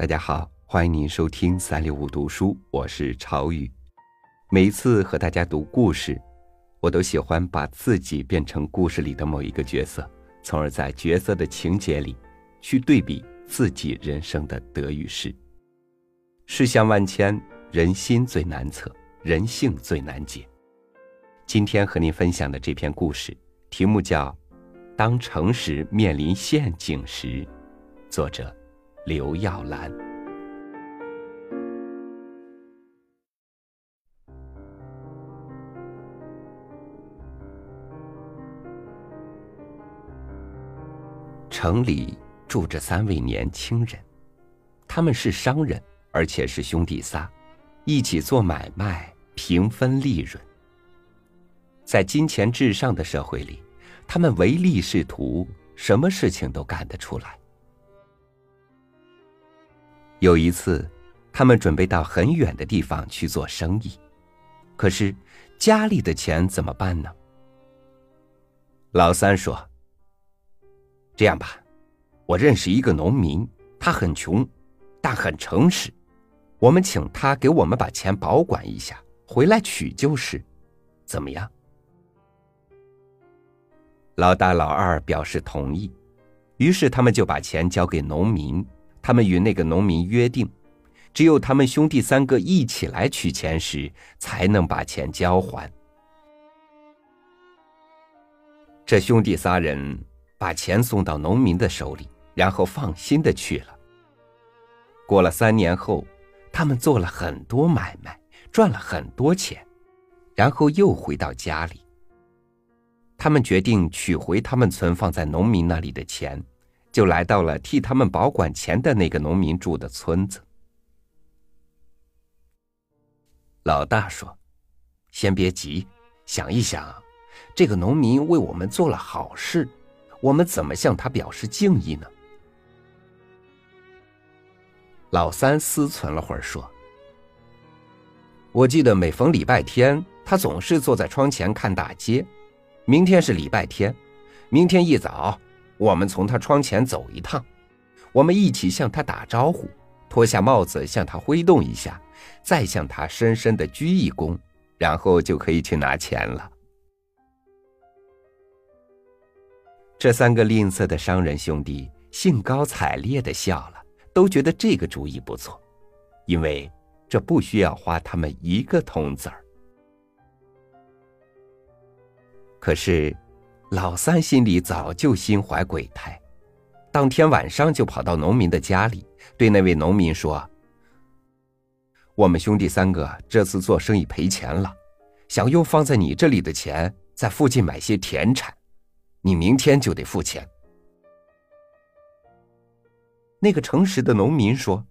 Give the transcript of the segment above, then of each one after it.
大家好，欢迎您收听三六五读书，我是朝雨。每一次和大家读故事，我都喜欢把自己变成故事里的某一个角色，从而在角色的情节里去对比自己人生的得与失。世相万千，人心最难测，人性最难解。今天和您分享的这篇故事，题目叫《当诚实面临陷阱时》，作者。刘耀兰，城里住着三位年轻人，他们是商人，而且是兄弟仨，一起做买卖，平分利润。在金钱至上的社会里，他们唯利是图，什么事情都干得出来。有一次，他们准备到很远的地方去做生意，可是家里的钱怎么办呢？老三说：“这样吧，我认识一个农民，他很穷，但很诚实，我们请他给我们把钱保管一下，回来取就是，怎么样？”老大、老二表示同意，于是他们就把钱交给农民。他们与那个农民约定，只有他们兄弟三个一起来取钱时，才能把钱交还。这兄弟仨人把钱送到农民的手里，然后放心的去了。过了三年后，他们做了很多买卖，赚了很多钱，然后又回到家里。他们决定取回他们存放在农民那里的钱。就来到了替他们保管钱的那个农民住的村子。老大说：“先别急，想一想，这个农民为我们做了好事，我们怎么向他表示敬意呢？”老三思忖了会儿说：“我记得每逢礼拜天，他总是坐在窗前看大街。明天是礼拜天，明天一早。”我们从他窗前走一趟，我们一起向他打招呼，脱下帽子向他挥动一下，再向他深深的鞠一躬，然后就可以去拿钱了。这三个吝啬的商人兄弟兴高采烈的笑了，都觉得这个主意不错，因为这不需要花他们一个铜子儿。可是。老三心里早就心怀鬼胎，当天晚上就跑到农民的家里，对那位农民说：“我们兄弟三个这次做生意赔钱了，想用放在你这里的钱在附近买些田产，你明天就得付钱。”那个诚实的农民说：“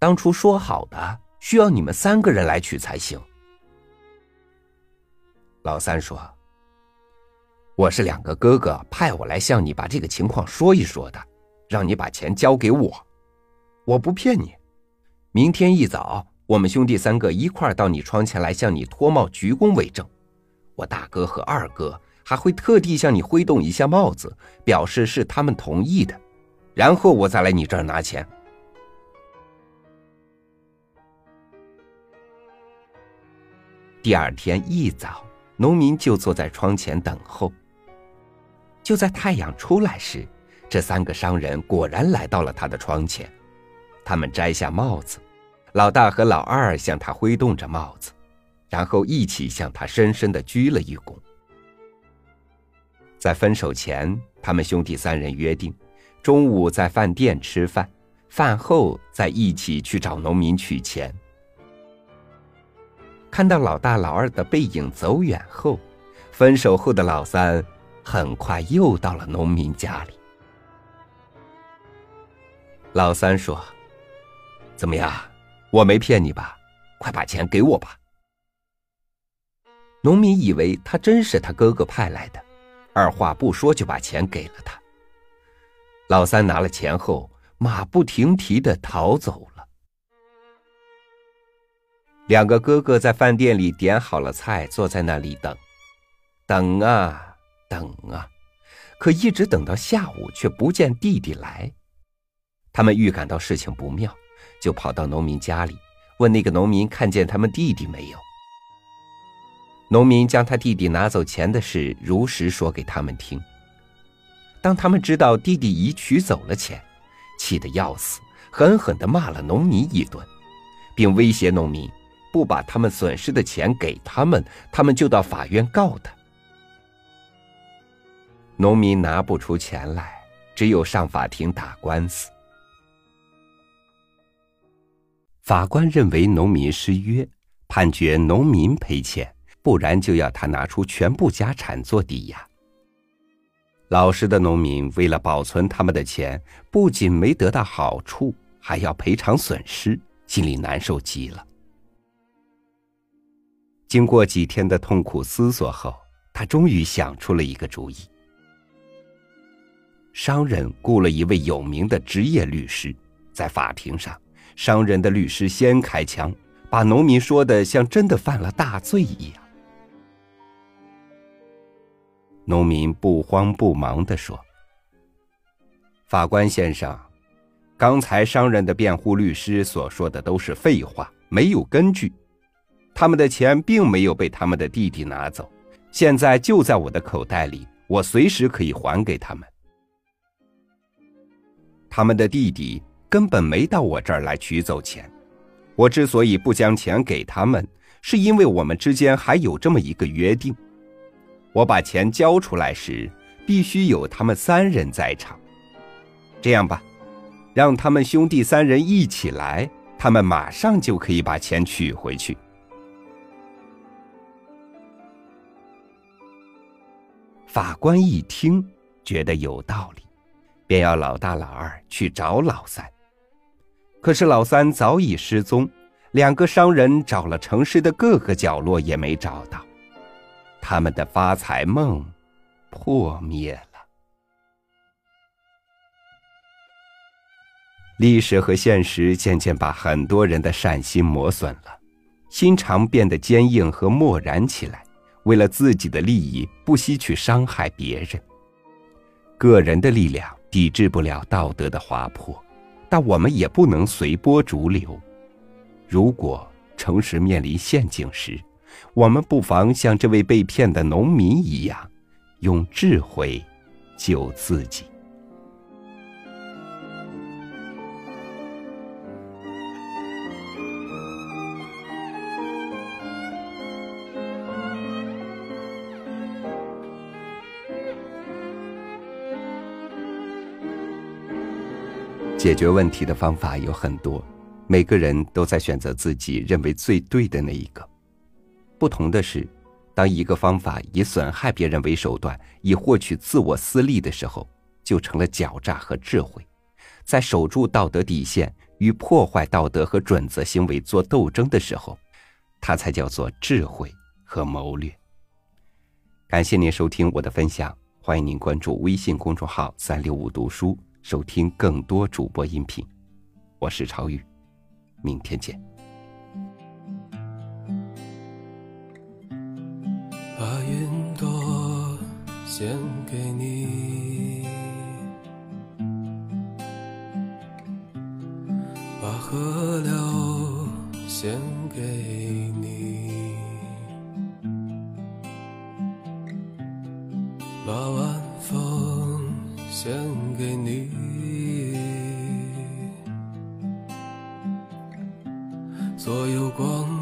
当初说好的，需要你们三个人来取才行。”老三说。我是两个哥哥派我来向你把这个情况说一说的，让你把钱交给我。我不骗你，明天一早我们兄弟三个一块到你窗前来向你脱帽鞠躬为证。我大哥和二哥还会特地向你挥动一下帽子，表示是他们同意的，然后我再来你这儿拿钱。第二天一早，农民就坐在窗前等候。就在太阳出来时，这三个商人果然来到了他的窗前。他们摘下帽子，老大和老二向他挥动着帽子，然后一起向他深深的鞠了一躬。在分手前，他们兄弟三人约定，中午在饭店吃饭，饭后再一起去找农民取钱。看到老大、老二的背影走远后，分手后的老三。很快又到了农民家里。老三说：“怎么样，我没骗你吧？快把钱给我吧。”农民以为他真是他哥哥派来的，二话不说就把钱给了他。老三拿了钱后，马不停蹄的逃走了。两个哥哥在饭店里点好了菜，坐在那里等，等啊。等啊，可一直等到下午，却不见弟弟来。他们预感到事情不妙，就跑到农民家里，问那个农民看见他们弟弟没有。农民将他弟弟拿走钱的事如实说给他们听。当他们知道弟弟已取走了钱，气得要死，狠狠地骂了农民一顿，并威胁农民，不把他们损失的钱给他们，他们就到法院告他。农民拿不出钱来，只有上法庭打官司。法官认为农民失约，判决农民赔钱。不然就要他拿出全部家产做抵押。老实的农民为了保存他们的钱，不仅没得到好处，还要赔偿损失，心里难受极了。经过几天的痛苦思索后，他终于想出了一个主意。商人雇了一位有名的职业律师，在法庭上，商人的律师先开枪，把农民说的像真的犯了大罪一样。农民不慌不忙地说：“法官先生，刚才商人的辩护律师所说的都是废话，没有根据。他们的钱并没有被他们的弟弟拿走，现在就在我的口袋里，我随时可以还给他们。他们的弟弟根本没到我这儿来取走钱。我之所以不将钱给他们，是因为我们之间还有这么一个约定。”我把钱交出来时，必须有他们三人在场。这样吧，让他们兄弟三人一起来，他们马上就可以把钱取回去。法官一听，觉得有道理，便要老大、老二去找老三。可是老三早已失踪，两个商人找了城市的各个角落，也没找到。他们的发财梦破灭了。历史和现实渐渐把很多人的善心磨损了，心肠变得坚硬和漠然起来。为了自己的利益，不惜去伤害别人。个人的力量抵制不了道德的滑坡，但我们也不能随波逐流。如果诚实面临陷阱时，我们不妨像这位被骗的农民一样，用智慧救自己。解决问题的方法有很多，每个人都在选择自己认为最对的那一个。不同的是，当一个方法以损害别人为手段，以获取自我私利的时候，就成了狡诈和智慧。在守住道德底线与破坏道德和准则行为做斗争的时候，它才叫做智慧和谋略。感谢您收听我的分享，欢迎您关注微信公众号“三六五读书”，收听更多主播音频。我是超宇，明天见。把云朵献给你，把河流献给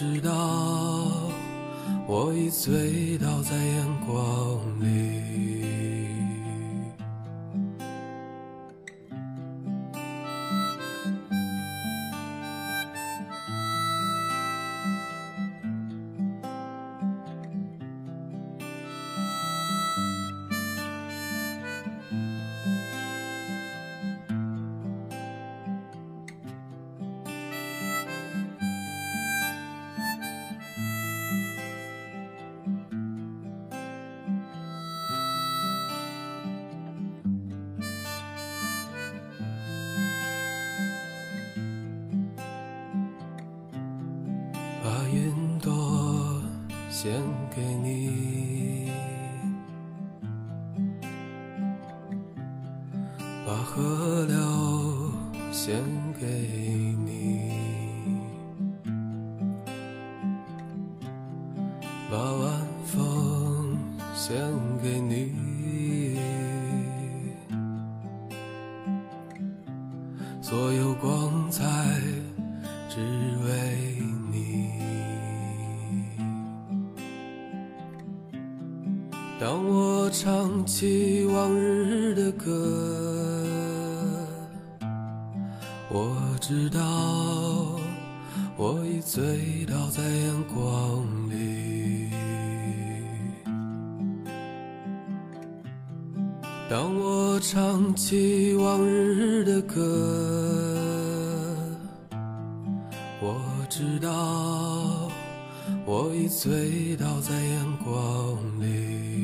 直到我已醉倒在阳光里。献给你，把河流献给你，把晚风献给你，知道我已醉倒在阳光里。当我唱起往日的歌，我知道我已醉倒在阳光里。